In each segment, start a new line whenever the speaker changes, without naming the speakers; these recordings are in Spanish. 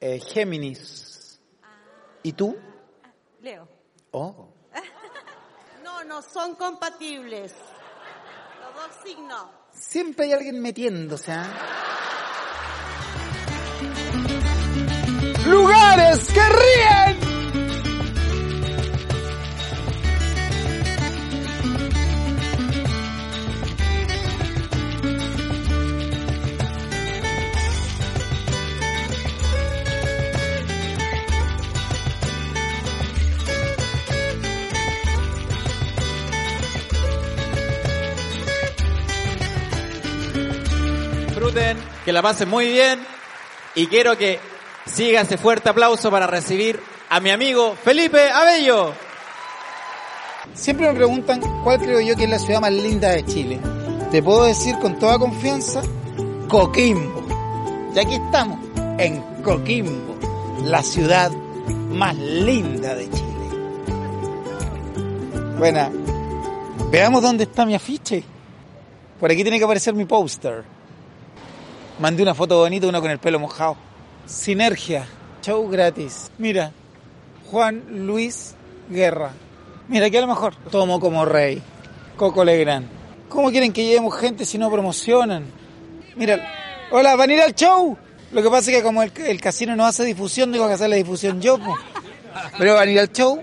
Eh, Géminis. ¿Y tú?
Leo.
Oh.
No, no son compatibles. Los dos signos.
Siempre hay alguien metiéndose, ¿ah? Lugares que ríen.
Que la pasen muy bien y quiero que siga ese fuerte aplauso para recibir a mi amigo Felipe Abello.
Siempre me preguntan cuál creo yo que es la ciudad más linda de Chile. Te puedo decir con toda confianza, Coquimbo. Y aquí estamos, en Coquimbo, la ciudad más linda de Chile. Bueno, veamos dónde está mi afiche. Por aquí tiene que aparecer mi póster. Mandé una foto bonita, uno con el pelo mojado. Sinergia, show gratis. Mira, Juan Luis Guerra. Mira, aquí a lo mejor tomo como rey. Coco Legrand. ¿Cómo quieren que llevemos gente si no promocionan? Mira, hola, ¿van a ir al show? Lo que pasa es que como el, el casino no hace difusión, tengo que hacer la difusión yo. ¿Pero van a ir al show?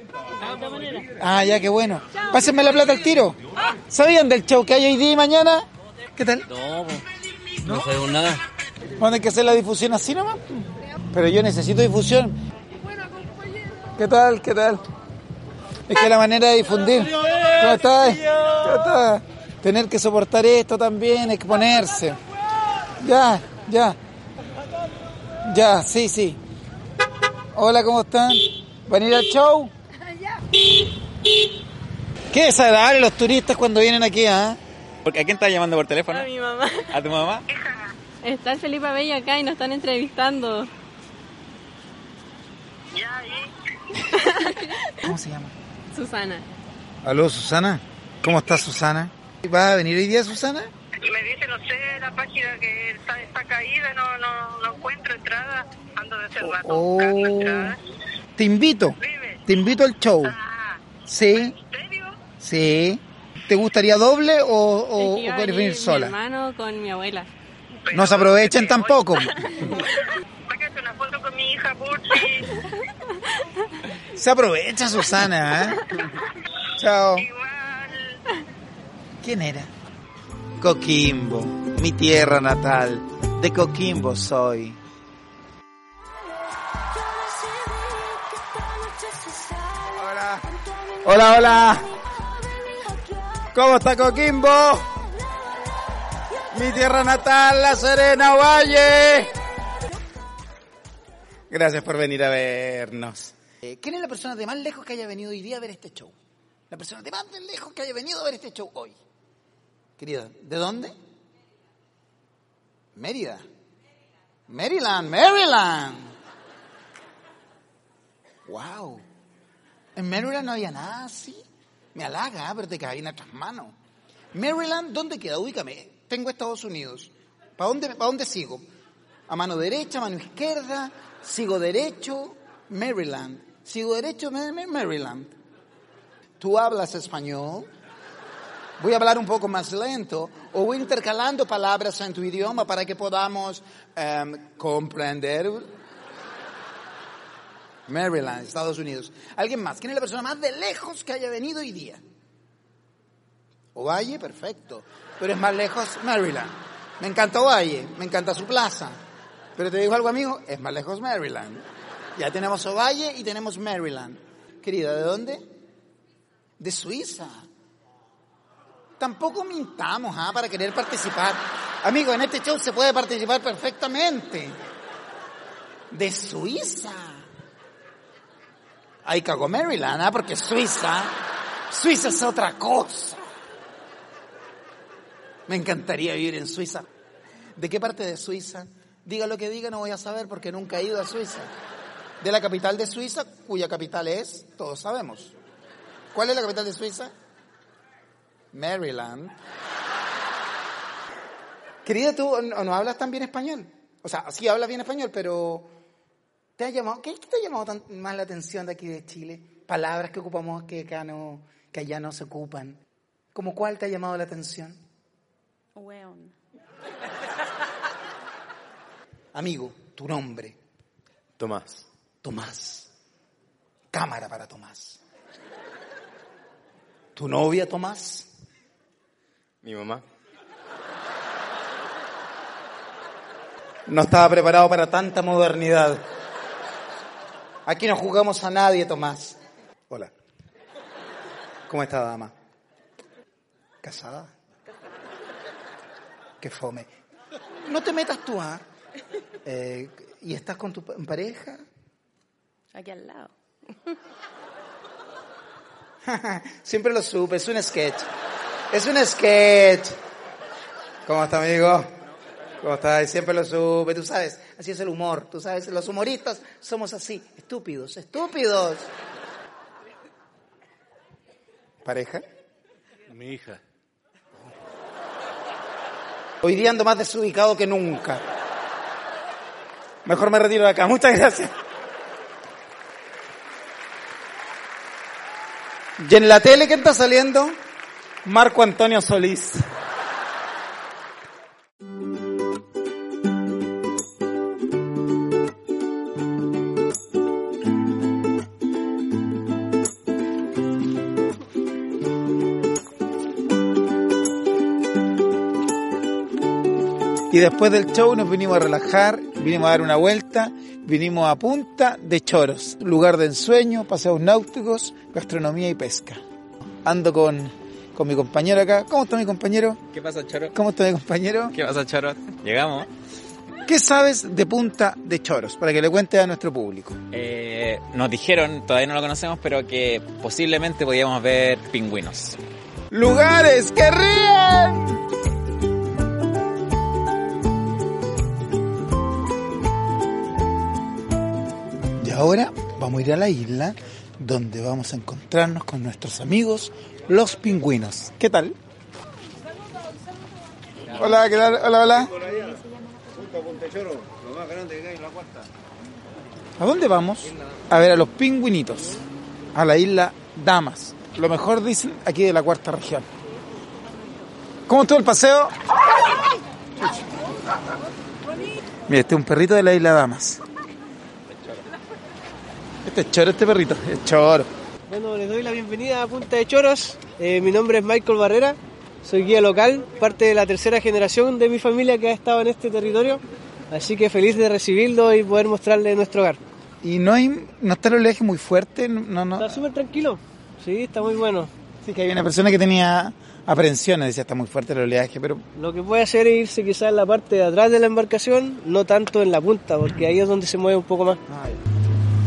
Ah, ya, qué bueno. Pásenme la plata al tiro. ¿Sabían del show que hay hoy día y mañana? ¿Qué tal?
No, no sabemos nada.
Van a que hacer la difusión así nomás. Pero yo necesito difusión. ¿Qué tal? ¿Qué tal? Es que la manera de difundir. ¿Cómo estás? ¿Cómo estás? Tener que soportar esto también, exponerse. Ya, ya. Ya, sí, sí. Hola, ¿cómo están? ¿Van a ir al show? Qué desagradable los turistas cuando vienen aquí, ¿ah?
Porque ¿A quién estás llamando por teléfono?
A mi mamá.
¿A tu mamá?
Está el Felipe Abello acá y nos están entrevistando.
¿Cómo se llama?
Susana.
Aló, Susana. ¿Cómo estás, Susana? ¿Va a venir hoy día, Susana?
Me dice, no sé, la página que está, está caída, no, no, no encuentro entrada. Ando de hace rato
Oh. Te invito. Te invito al show.
Ah,
Sí. Sí. ¿Te gustaría doble o, o, quieres
venir
venir
mi
sola?
hermano con mi abuela.
No se aprovechen tampoco.
Sácate una foto con mi hija.
Se aprovecha, Susana. ¿eh? Chao. ¿Quién era? Coquimbo, mi tierra natal. De Coquimbo soy. Hola. Hola, hola. ¿Cómo está Coquimbo? Mi tierra natal, La Serena Valle. Gracias por venir a vernos. Eh, ¿Quién es la persona de más lejos que haya venido hoy día a ver este show? La persona de más de lejos que haya venido a ver este show hoy. Querida, ¿de dónde? Mérida. Maryland, Maryland. Wow. En Maryland no había nada así. Me halaga, pero te caí en otras manos. Maryland, ¿dónde queda? Ubícame. Tengo Estados Unidos. ¿Para dónde, ¿Para dónde sigo? A mano derecha, mano izquierda. Sigo derecho, Maryland. Sigo derecho, Ma- Ma- Maryland. ¿Tú hablas español? Voy a hablar un poco más lento o voy intercalando palabras en tu idioma para que podamos em, comprender. Maryland, Estados Unidos. ¿Alguien más? ¿Quién es la persona más de lejos que haya venido hoy día? Ovalle, perfecto. Pero es más lejos Maryland. Me encanta Ovalle, me encanta su plaza. Pero te digo algo, amigo, es más lejos Maryland. Ya tenemos Ovalle y tenemos Maryland. Querida, ¿de dónde? De Suiza. Tampoco mintamos ¿ah? para querer participar. Amigo, en este show se puede participar perfectamente. De Suiza. Ahí cagó Maryland, ¿ah? porque Suiza, Suiza es otra cosa. Me encantaría vivir en Suiza. ¿De qué parte de Suiza? Diga lo que diga, no voy a saber porque nunca he ido a Suiza. De la capital de Suiza, cuya capital es, todos sabemos. ¿Cuál es la capital de Suiza? Maryland. Querida, tú no, no hablas tan bien español. O sea, sí hablas bien español, pero ¿Te ha llamado, ¿Qué qué te ha llamado tan- más la atención de aquí de Chile? Palabras que ocupamos que acá no, que allá no se ocupan. ¿Como cuál te ha llamado la atención?
Weón.
Amigo, tu nombre.
Tomás.
Tomás. Cámara para Tomás. ¿Tu novia, Tomás?
Mi mamá.
No estaba preparado para tanta modernidad. Aquí no jugamos a nadie, Tomás. Hola. ¿Cómo está, dama? ¿Casada? Qué fome. No te metas tú, ¿ah? Eh, ¿Y estás con tu pa- pareja?
Aquí al lado.
Siempre lo supe, es un sketch. Es un sketch. ¿Cómo está, amigo? ¿Cómo estás? Siempre lo supe, tú sabes. Así es el humor, tú sabes. Los humoristas somos así, estúpidos, estúpidos. ¿Pareja?
Mi hija.
Hoy día ando más desubicado que nunca. Mejor me retiro de acá. Muchas gracias. ¿Y en la tele quién está saliendo? Marco Antonio Solís. Y después del show nos vinimos a relajar, vinimos a dar una vuelta, vinimos a Punta de Choros, lugar de ensueño, paseos náuticos, gastronomía y pesca. Ando con, con mi compañero acá. ¿Cómo está mi compañero?
¿Qué pasa, Choro?
¿Cómo está mi compañero?
¿Qué pasa, Choro? Llegamos.
¿Qué sabes de Punta de Choros? Para que le cuentes a nuestro público.
Eh, nos dijeron, todavía no lo conocemos, pero que posiblemente podíamos ver pingüinos.
¡Lugares que ríen! Ahora vamos a ir a la isla donde vamos a encontrarnos con nuestros amigos los pingüinos. ¿Qué tal? Hola, ¿qué tal? Hola, hola. ¿A dónde vamos? A ver a los pingüinitos. A la isla Damas. Lo mejor dicen aquí de la cuarta región. ¿Cómo estuvo el paseo? Mira, este es un perrito de la isla Damas. Este es choro, este perrito. Es choro.
Bueno, les doy la bienvenida a Punta de Choros. Eh, mi nombre es Michael Barrera, soy guía local, parte de la tercera generación de mi familia que ha estado en este territorio. Así que feliz de recibirlo y poder mostrarle nuestro hogar.
Y no hay, no está el oleaje muy fuerte, no, no.
Está súper tranquilo. Sí, está muy bueno.
Sí que hay una persona que tenía aprensiones, decía está muy fuerte el oleaje, pero
Lo que puede hacer es irse quizás en la parte de atrás de la embarcación, no tanto en la punta, porque ahí es donde se mueve un poco más.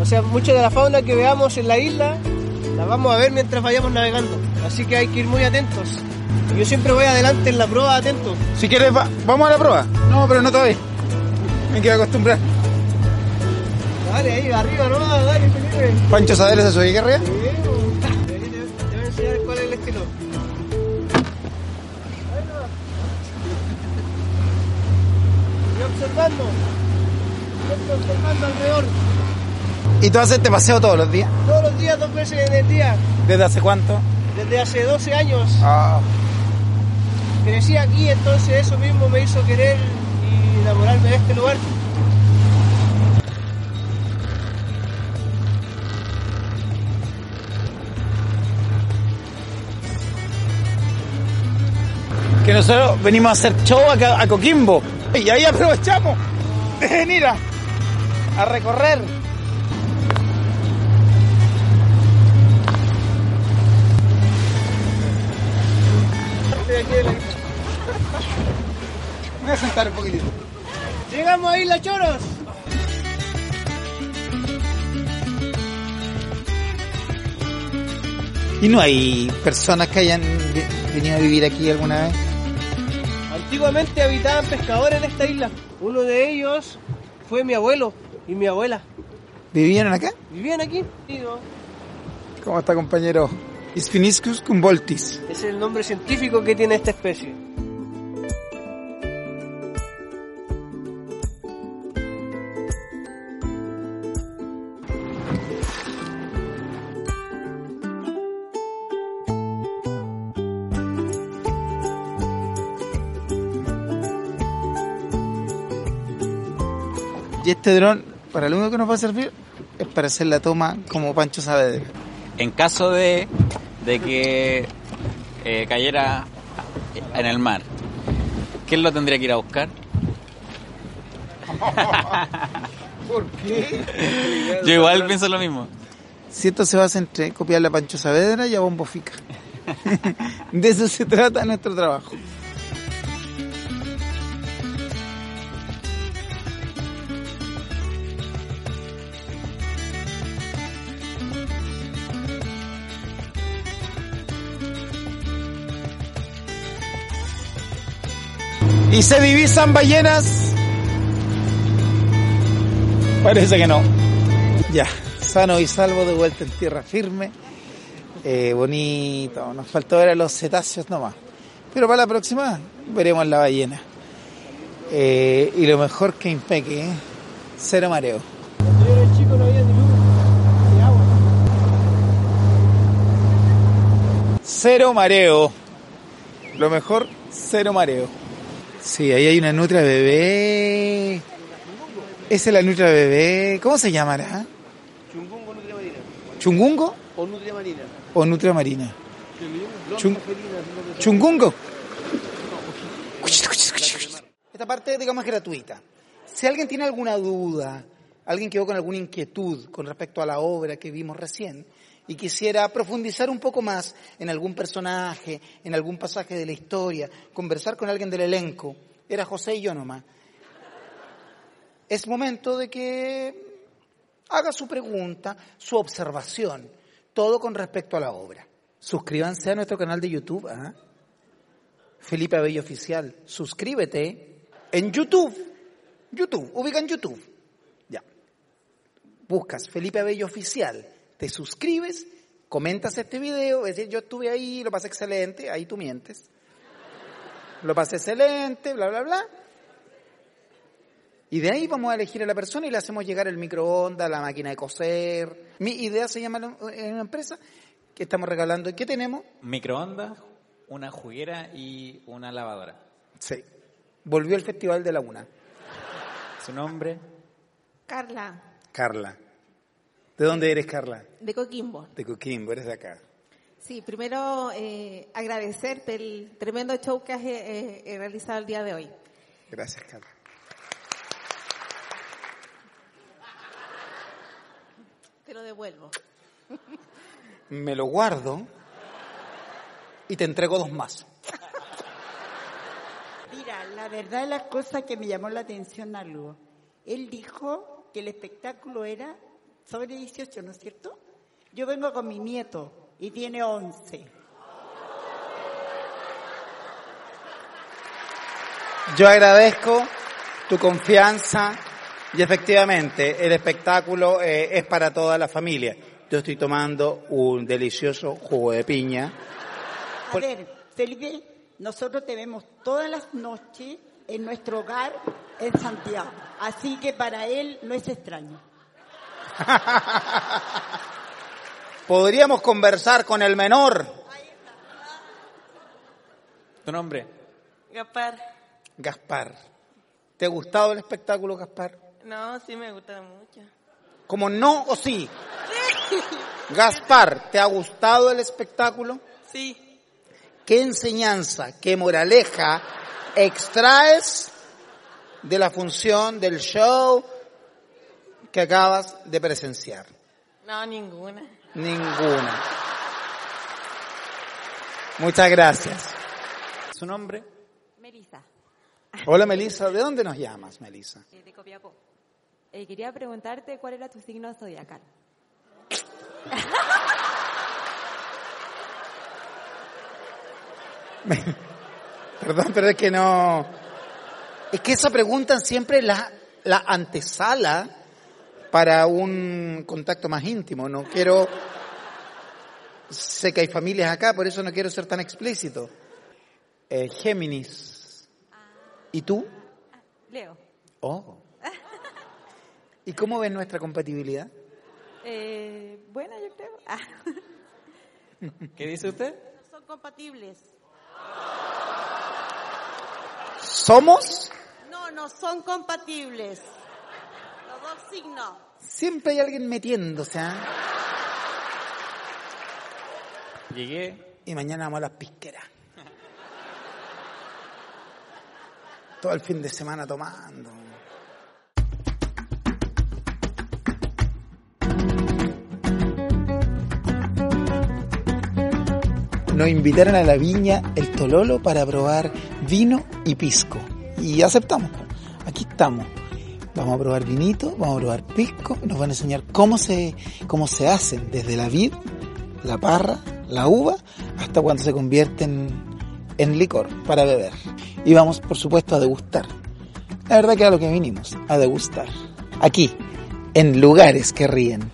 O sea, mucha de la fauna que veamos en la isla la vamos a ver mientras vayamos navegando. Así que hay que ir muy atentos. Yo siempre voy adelante en la proa atento.
si quieres va- vamos a la prueba. No, pero no todavía. Me quiero acostumbrar.
Dale, ahí, arriba, no, dale, Felipe.
Pancho Sadel se aquí arriba.
Te voy a enseñar cuál es el estilo. Voy observando. Siempre observando alrededor.
Y tú haces este paseo todos los días.
Todos los días, dos veces en el día.
¿Desde hace cuánto?
Desde hace 12 años.
Ah,
Crecí aquí, entonces eso mismo me hizo querer y enamorarme de este lugar.
que nosotros venimos a hacer show acá a Coquimbo. Y ahí aprovechamos de venir a, a recorrer.
Aquí de la-
Me voy a sentar un poquitito.
Llegamos a Isla Choros.
¿Y no hay personas que hayan venido a vivir aquí alguna vez?
Antiguamente habitaban pescadores en esta isla. Uno de ellos fue mi abuelo y mi abuela.
¿Vivieron acá?
Vivían aquí. Sí, ¿no?
¿Cómo está, compañero? Sphiniscus cumboltis.
Es el nombre científico que tiene esta especie.
Y este dron, para lo único que nos va a servir, es para hacer la toma como Pancho Saavedra.
En caso de de que eh, cayera en el mar, ¿quién lo tendría que ir a buscar?
¿Por qué?
Yo igual pienso lo mismo.
Si esto se basa entre copiarle a Pancho Saavedra y a Bombo Fica. De eso se trata nuestro trabajo. ¿Y se divisan ballenas? Parece que no. Ya, sano y salvo de vuelta en tierra firme. Eh, bonito, nos faltó ver a los cetáceos nomás. Pero para la próxima veremos la ballena. Eh, y lo mejor que impeque, ¿eh? cero mareo.
Cuando yo era chico no había ni luz, ni agua.
Cero mareo. Lo mejor, cero mareo. Sí, ahí hay una nutria bebé. Esa es la nutria bebé. ¿Cómo se llamará?
Chungungo, nutria marina.
¿Chungungo
O nutria marina.
o nutria marina? Chung- Chungungo. Esta parte, digamos, es gratuita. Si alguien tiene alguna duda, alguien quedó con alguna inquietud con respecto a la obra que vimos recién y quisiera profundizar un poco más en algún personaje, en algún pasaje de la historia, conversar con alguien del elenco, era José y yo nomás. Es momento de que haga su pregunta, su observación, todo con respecto a la obra. Suscríbanse a nuestro canal de YouTube, ¿ah? Felipe Abello Oficial. Suscríbete en YouTube. YouTube, ubica en YouTube. Ya. Buscas Felipe Abello Oficial, te suscribes, comentas este video, es decir, yo estuve ahí, lo pasé excelente, ahí tú mientes. Lo pasé excelente, bla, bla, bla. Y de ahí vamos a elegir a la persona y le hacemos llegar el microondas, la máquina de coser. Mi idea se llama en una empresa que estamos regalando. ¿Qué tenemos?
Microondas, una juguera y una lavadora.
Sí. Volvió el Festival de la Una.
Su nombre,
Carla,
Carla. ¿De dónde eres, Carla?
de Coquimbo.
De Coquimbo, eres de acá.
Sí, primero eh, agradecerte el tremendo show que has eh, eh, realizado el día de hoy.
Gracias, Carla.
Te lo devuelvo.
Me lo guardo y te entrego dos más.
Mira, la verdad es la cosa que me llamó la atención algo. Él dijo que el espectáculo era sobre 18, ¿no es cierto? Yo vengo con mi nieto y tiene 11.
Yo agradezco tu confianza y efectivamente el espectáculo eh, es para toda la familia. Yo estoy tomando un delicioso jugo de piña.
A ver, Felipe, nosotros te vemos todas las noches en nuestro hogar en Santiago. Así que para él no es extraño.
Podríamos conversar con el menor.
tu nombre.
Gaspar.
Gaspar. ¿Te ha gustado el espectáculo, Gaspar?
No, sí me gusta mucho.
¿Como no o sí? Gaspar, ¿te ha gustado el espectáculo?
Sí.
¿Qué enseñanza, qué moraleja extraes de la función del show que acabas de presenciar?
No, ninguna.
Ninguna. Muchas gracias.
Su nombre,
Melissa,
Hola Melissa, ¿de dónde nos llamas, Melissa?
eh, de Copiapó. Eh, quería preguntarte cuál era tu signo zodiacal.
Perdón, pero es que no. Es que esa pregunta siempre la, la antesala para un contacto más íntimo. No quiero. Sé que hay familias acá, por eso no quiero ser tan explícito. Eh, Géminis. ¿Y tú?
Leo.
Oh. ¿Y cómo ves nuestra compatibilidad?
Eh, buena, yo creo. Ah.
¿qué dice usted?
Son compatibles.
¿Somos?
No, no son compatibles.
Dos signos.
Siempre hay alguien metiéndose, ¿ah?
Llegué.
Y mañana vamos a las pisqueras. Todo el fin de semana tomando. Nos invitaron a la viña El Tololo para probar vino y pisco. Y aceptamos. Aquí estamos. Vamos a probar vinito, vamos a probar pisco. Nos van a enseñar cómo se, cómo se hacen desde la vid, la parra, la uva, hasta cuando se convierten en licor para beber. Y vamos, por supuesto, a degustar. La verdad que a lo que vinimos, a degustar. Aquí, en lugares que ríen.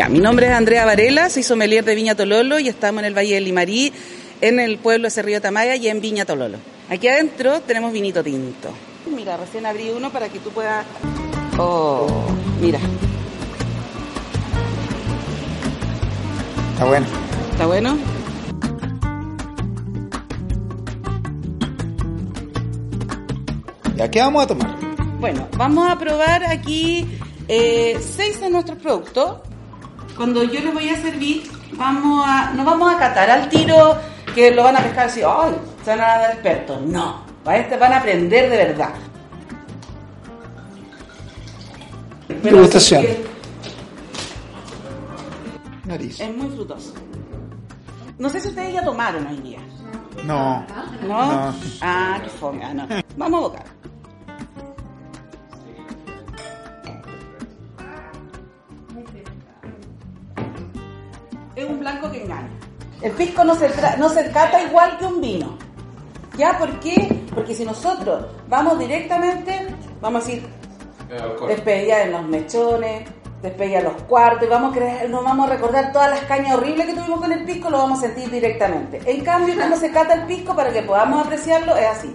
Ya, mi nombre es Andrea Varela, soy sommelier de Viña Tololo y estamos en el Valle del Limarí, en el pueblo de Cerrillo Tamaya y en Viña Tololo. Aquí adentro tenemos vinito tinto. Mira, recién abrí uno para que tú puedas... Oh, mira,
Está bueno.
¿está bueno?
¿Ya qué vamos a tomar?
Bueno, vamos a probar aquí eh, seis de nuestros productos. Cuando yo les voy a servir, vamos a, no vamos a catar al tiro que lo van a pescar así, ¡ay! Se van a dar expertos. No, este van a aprender de verdad.
Degustación. Nariz.
Es muy frutoso. No sé si ustedes ya tomaron hoy día.
No.
¿No?
No.
Ah, qué fome. Ah, no. Vamos a bocar. Un blanco que engaña. El pisco no se, no se cata igual que un vino. ¿Ya? ¿Por qué? Porque si nosotros vamos directamente, vamos a decir, despedida en los mechones, despedida en los cuartos, y vamos a creer, nos vamos a recordar todas las cañas horribles que tuvimos con el pisco, lo vamos a sentir directamente. En cambio, cuando se cata el pisco, para que podamos apreciarlo, es así.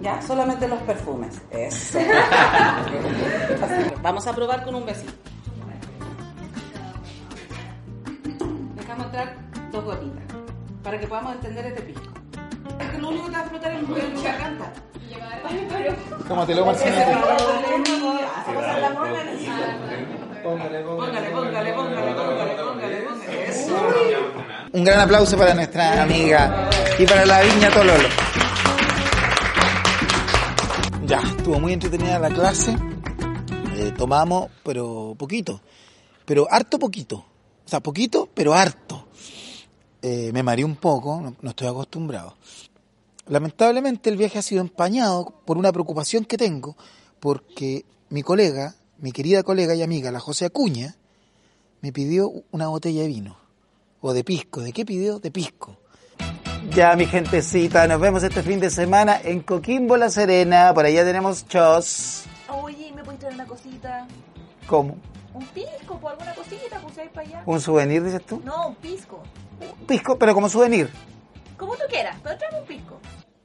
Ya, solamente los perfumes. Eso. Así. Vamos a probar con un besito. Dejamos entrar dos gotitas para que podamos entender este pisco. Es que lo único que te va a flotar es el garganta.
¿Cómo te lo Marcelo?
Póngale, póngale, póngale, póngale, póngale, póngale. Eso.
Un gran aplauso para nuestra amiga y para la viña Tololo. Ya, estuvo muy entretenida la clase. Eh, tomamos, pero poquito. Pero harto poquito. O sea, poquito, pero harto. Eh, me mareé un poco, no, no estoy acostumbrado. Lamentablemente el viaje ha sido empañado por una preocupación que tengo, porque mi colega, mi querida colega y amiga, la José Acuña, me pidió una botella de vino. O de pisco. ¿De qué pidió? De pisco. Ya, mi gentecita, nos vemos este fin de semana en Coquimbo, La Serena. Por allá tenemos chos.
Oye, ¿me puedes traer una cosita?
¿Cómo?
¿Un pisco? ¿Por alguna cosita? Pues ahí para allá.
¿Un souvenir, dices tú?
No, un pisco.
Pisco, pero como souvenir.
Como tú quieras, pero tráeme un pisco.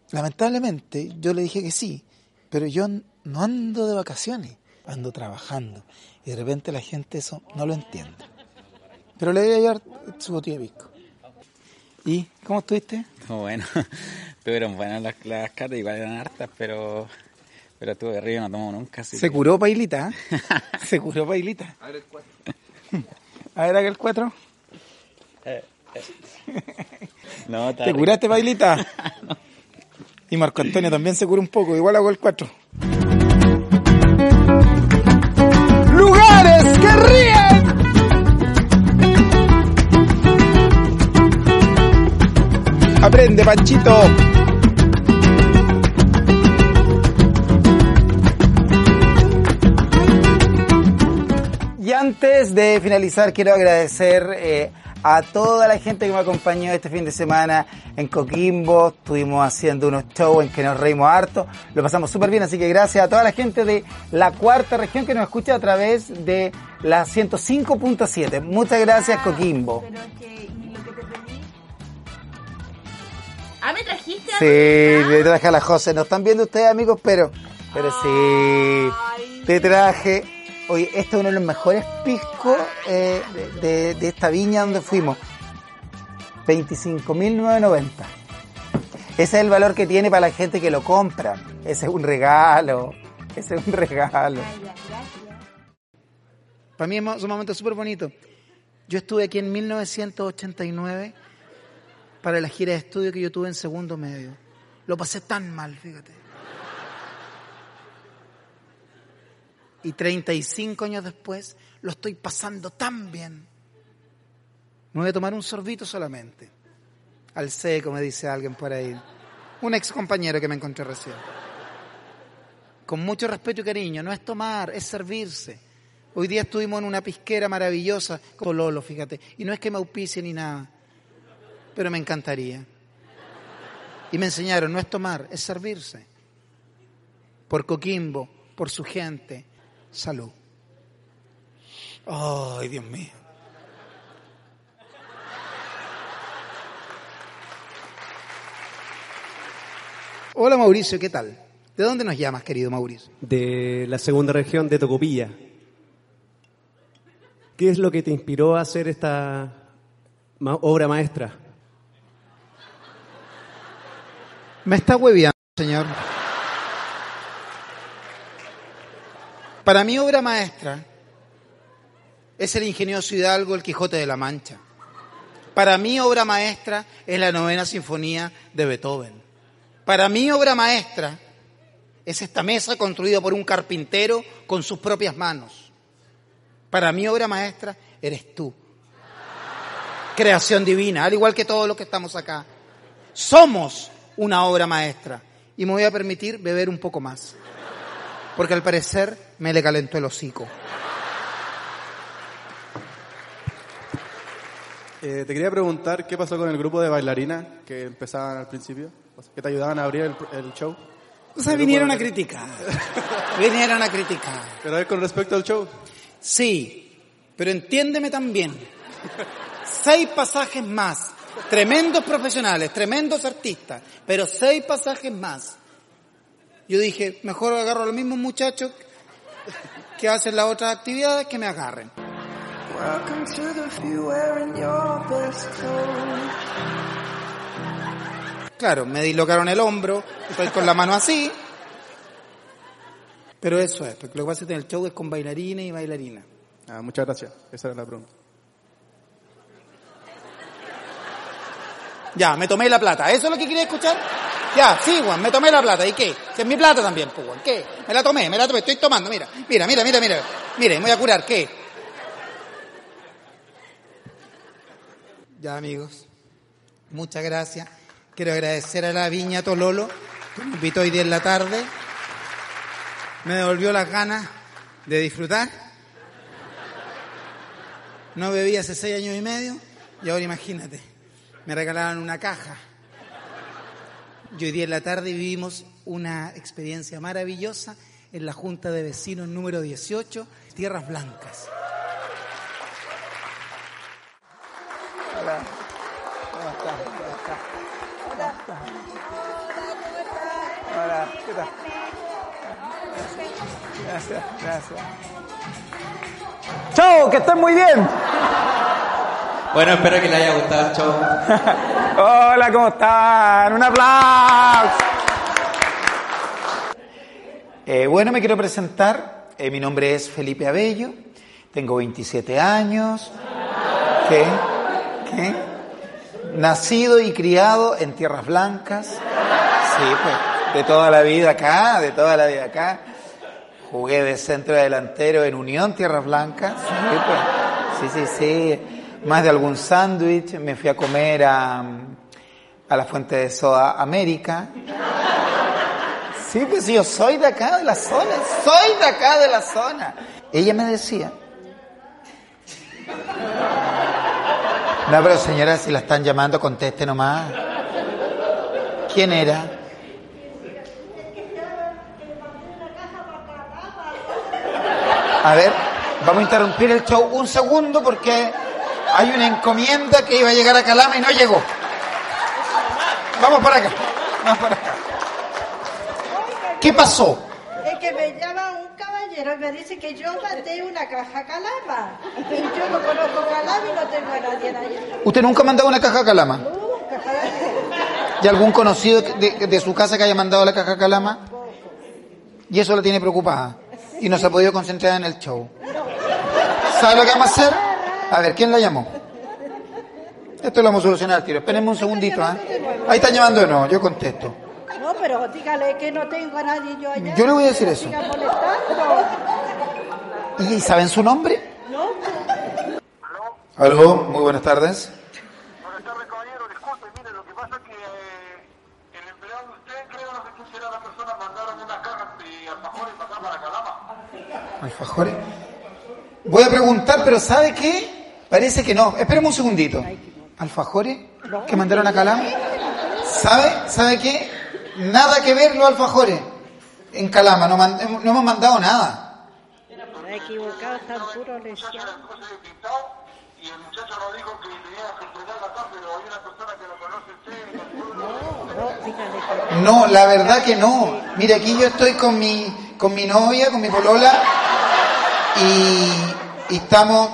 Lamentablemente, yo le dije que sí, pero yo no ando de vacaciones, ando trabajando. Y de repente la gente eso no lo entiende. Pero le voy a llevar su botella de pisco. ¿Y cómo estuviste?
Bueno, estuvieron buenas las, las cartas, igual eran hartas, pero pero estuve arriba no tomo nunca. Así
Se
que-
curó Pailita, ¿eh? Se curó Pailita.
A ver el cuatro.
A ver, aquel cuatro.
Eh, eh. No,
¿Te
rico.
curaste, Pailita? Y Marco Antonio también se curó un poco, igual hago el 4. ¡Lugares que ríen! Aprende, Panchito. Antes de finalizar, quiero agradecer eh, a toda la gente que me acompañó este fin de semana en Coquimbo. Estuvimos haciendo unos shows en que nos reímos harto. Lo pasamos súper bien, así que gracias a toda la gente de la cuarta región que nos escucha a través de la 105.7. Muchas gracias, Coquimbo.
Pero es que, ¿y lo que te pedí? Ah, ¿me trajiste
Sí, le traje a la José. No están viendo ustedes, amigos, pero, pero sí. Te traje, oye, este es uno de los mejores piscos eh, de, de- esta viña donde fuimos. 25.990. Ese es el valor que tiene para la gente que lo compra. Ese es un regalo. Ese es un regalo. Para mí es un momento súper bonito. Yo estuve aquí en 1989 para la gira de estudio que yo tuve en segundo medio. Lo pasé tan mal, fíjate. Y 35 años después lo estoy pasando tan bien. Me voy a tomar un sorbito solamente. Al seco, me dice alguien por ahí. Un ex compañero que me encontré recién. Con mucho respeto y cariño. No es tomar, es servirse. Hoy día estuvimos en una pisquera maravillosa con Lolo, fíjate. Y no es que me auspicie ni nada. Pero me encantaría. Y me enseñaron, no es tomar, es servirse. Por Coquimbo, por su gente. Salud. Ay, Dios mío. Hola Mauricio, ¿qué tal? ¿De dónde nos llamas, querido Mauricio?
de la segunda región de Tocopilla. ¿Qué es lo que te inspiró a hacer esta ma- obra maestra?
Me está hueviando, señor. Para mí, obra maestra es el ingenioso Hidalgo, el Quijote de la Mancha. Para mí, obra maestra es la novena sinfonía de Beethoven. Para mí, obra maestra es esta mesa construida por un carpintero con sus propias manos. Para mí, obra maestra eres tú. Creación divina, al igual que todos los que estamos acá. Somos una obra maestra. Y me voy a permitir beber un poco más. Porque al parecer me le calentó el hocico.
Eh, te quería preguntar qué pasó con el grupo de bailarinas que empezaban al principio, que te ayudaban a abrir el, el show.
O sea, vinieron a criticar. Vinieron a criticar.
Pero es con respecto al show.
Sí, pero entiéndeme también. Seis pasajes más. Tremendos profesionales, tremendos artistas, pero seis pasajes más. Yo dije, mejor agarro a los mismos muchachos que hacen las otras actividades que me agarren.
Welcome to the view wearing your best clothes.
Claro, me dislocaron el hombro, estoy con la mano así. Pero eso es, porque lo que pasa es que en el show es con bailarines y bailarinas.
Ah, muchas gracias. Esa era la pregunta.
Ya, me tomé la plata. ¿Eso es lo que quería escuchar? Ya, sí, Juan, me tomé la plata. ¿Y qué? Si es mi plata también, pues, Juan. ¿Qué? Me la tomé, me la tomé. Estoy tomando, mira. Mira, mira, mira, mira. Mire, me voy a curar. ¿Qué? Ya, amigos. Muchas gracias. Quiero agradecer a la Viña Tololo, que me invitó hoy día en la tarde. Me devolvió las ganas de disfrutar. No bebí hace seis años y medio y ahora imagínate, me regalaron una caja. Y hoy día en la tarde vivimos una experiencia maravillosa en la Junta de Vecinos número 18, Tierras Blancas. Hola. ¿Cómo estás? ¿Cómo estás? Hola. Hola, ¿qué tal? Gracias, gracias. ¡Chao! ¡Que estén muy bien!
Bueno, espero que les haya gustado show.
Hola, ¿cómo están? Un aplauso. Eh, bueno, me quiero presentar. Eh, mi nombre es Felipe Abello. Tengo 27 años. ¿Qué? ¿Qué? Nacido y criado en Tierras Blancas. Sí, pues, de toda la vida acá, de toda la vida acá. Jugué de centro delantero en Unión Tierras Blancas. Sí, pues. Sí, sí, sí. Más de algún sándwich. Me fui a comer a, a la Fuente de Soda América. Sí, pues yo soy de acá, de la zona. Soy de acá, de la zona. Ella me decía. No, pero señora, si la están llamando, conteste nomás. ¿Quién era? A ver, vamos a interrumpir el show un segundo porque hay una encomienda que iba a llegar a Calama y no llegó. Vamos para acá. Vamos para acá. ¿Qué pasó?
Es que me llama un caballero y me dice que yo mandé una caja a Calama. Y yo no conozco Calama y no tengo a nadie allá.
¿Usted nunca ha mandado una caja a Calama?
Nunca,
¿Y algún conocido de, de su casa que haya mandado la caja a Calama? Y eso la tiene preocupada. Y no se ha podido concentrar en el show. ¿Sabe lo que vamos a hacer? A ver, ¿quién la llamó? Esto lo vamos a solucionar al tiro. Espérenme un segundito, ¿eh? Ahí están llamando de nuevo, yo contesto.
No, pero dígale que no tengo a nadie yo allá.
Yo le voy a decir
No
eso. ¿Y saben su nombre?
¿No?
Aló, muy buenas tardes. Alfajores. Voy a preguntar, pero ¿sabe qué? Parece que no. Espérame un segundito. ¿Alfajores? ¿Que mandaron a Calama? ¿Sabe? ¿Sabe qué? Nada que ver los alfajores. En Calama, no, man- no hemos mandado nada.
Equivocado, tan puro lesión. No, que
No, la verdad que no. Mire, aquí yo estoy con mi, con mi novia, con mi polola, y, y estamos,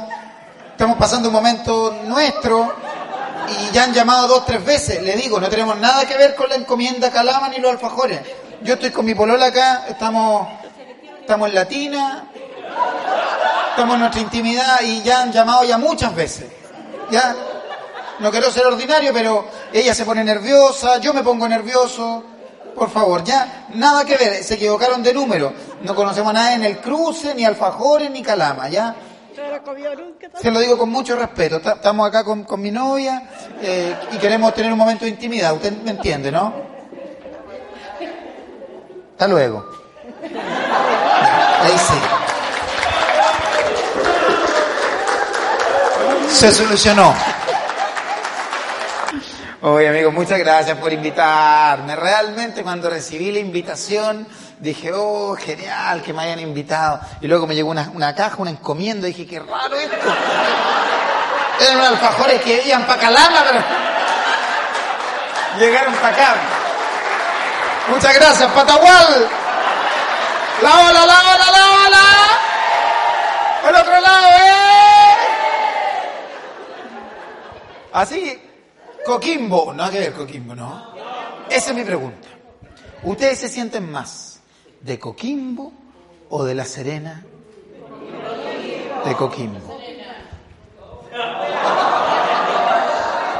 estamos pasando un momento nuestro, y ya han llamado dos, tres veces. Le digo, no tenemos nada que ver con la encomienda Calama ni los alfajores. Yo estoy con mi polola acá, estamos, estamos en Latina, estamos en nuestra intimidad, y ya han llamado ya muchas veces. Ya, no quiero ser ordinario, pero ella se pone nerviosa, yo me pongo nervioso. Por favor, ya, nada que ver, se equivocaron de número. No conocemos a nadie en el cruce, ni alfajores, ni calama, ¿ya? Se lo digo con mucho respeto. Ta- Estamos acá con, con mi novia eh, y queremos tener un momento de intimidad. Usted me entiende, ¿no? Hasta luego. Ahí sí. Se solucionó. Oye, amigo, muchas gracias por invitarme. Realmente cuando recibí la invitación dije, oh, genial que me hayan invitado. Y luego me llegó una, una caja, una encomienda, dije, qué raro esto. Eran unos alfajores que iban para Calama, pero llegaron para acá. Muchas gracias, Patagual. La ola, la ola, la ola. Al otro lado, ¿eh? Así, Coquimbo, no hay que ver Coquimbo, ¿no? Esa es mi pregunta. ¿Ustedes se sienten más de Coquimbo o de La Serena? De Coquimbo.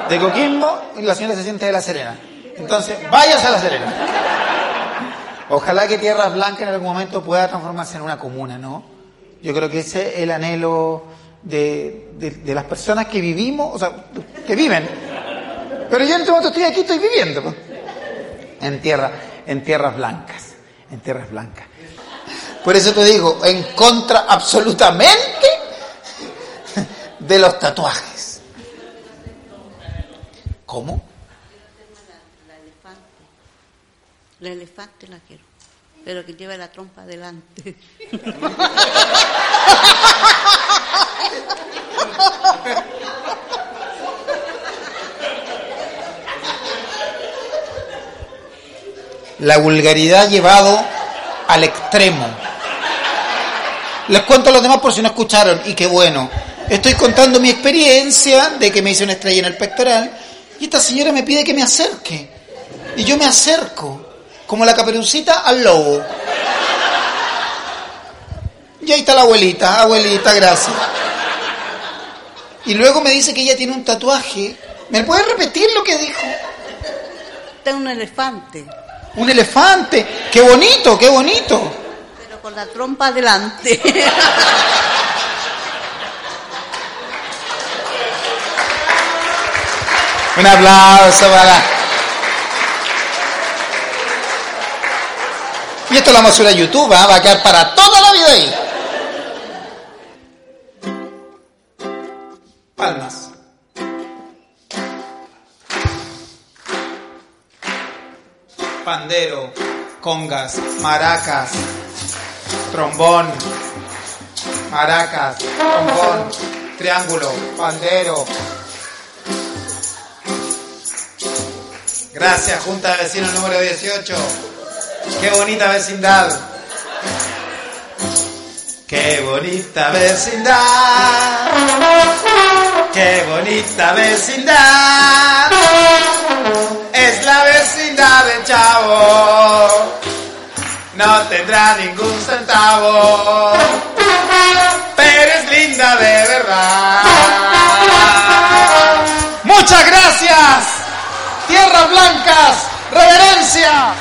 De Coquimbo y la señora se siente de La Serena. Entonces, váyase a La Serena. Ojalá que Tierras Blancas en algún momento pueda transformarse en una comuna, ¿no? Yo creo que ese es el anhelo de, de- las personas que vivimos, o sea, que viven. Pero yo en este momento estoy aquí, estoy viviendo. pues. En tierra, en tierras blancas, en tierras blancas. Por eso te digo, en contra absolutamente de los tatuajes. ¿Cómo?
La elefante la quiero, pero que lleve la trompa adelante.
La vulgaridad llevado al extremo. Les cuento a los demás por si no escucharon, y qué bueno. Estoy contando mi experiencia de que me hice una estrella en el pectoral, y esta señora me pide que me acerque. Y yo me acerco, como la caperucita al lobo. Y ahí está la abuelita, abuelita, gracias. Y luego me dice que ella tiene un tatuaje. ¿Me puede repetir lo que dijo?
Está un elefante,
Un elefante. ¡Qué bonito, qué bonito!
pero con la trompa adelante.
Un aplauso para... Y esto lo vamos a subir a YouTube, ¿ah? va a quedar para toda la vida ahí. Palmas. Pandero, congas, maracas, trombón, maracas, trombón, triángulo, pandero. Gracias, Junta de Vecinos número 18. Qué bonita vecindad. Qué bonita vecindad, qué bonita vecindad, es la vecindad del chavo, no tendrá ningún centavo, pero es linda de verdad. Muchas gracias, tierras blancas, reverencia.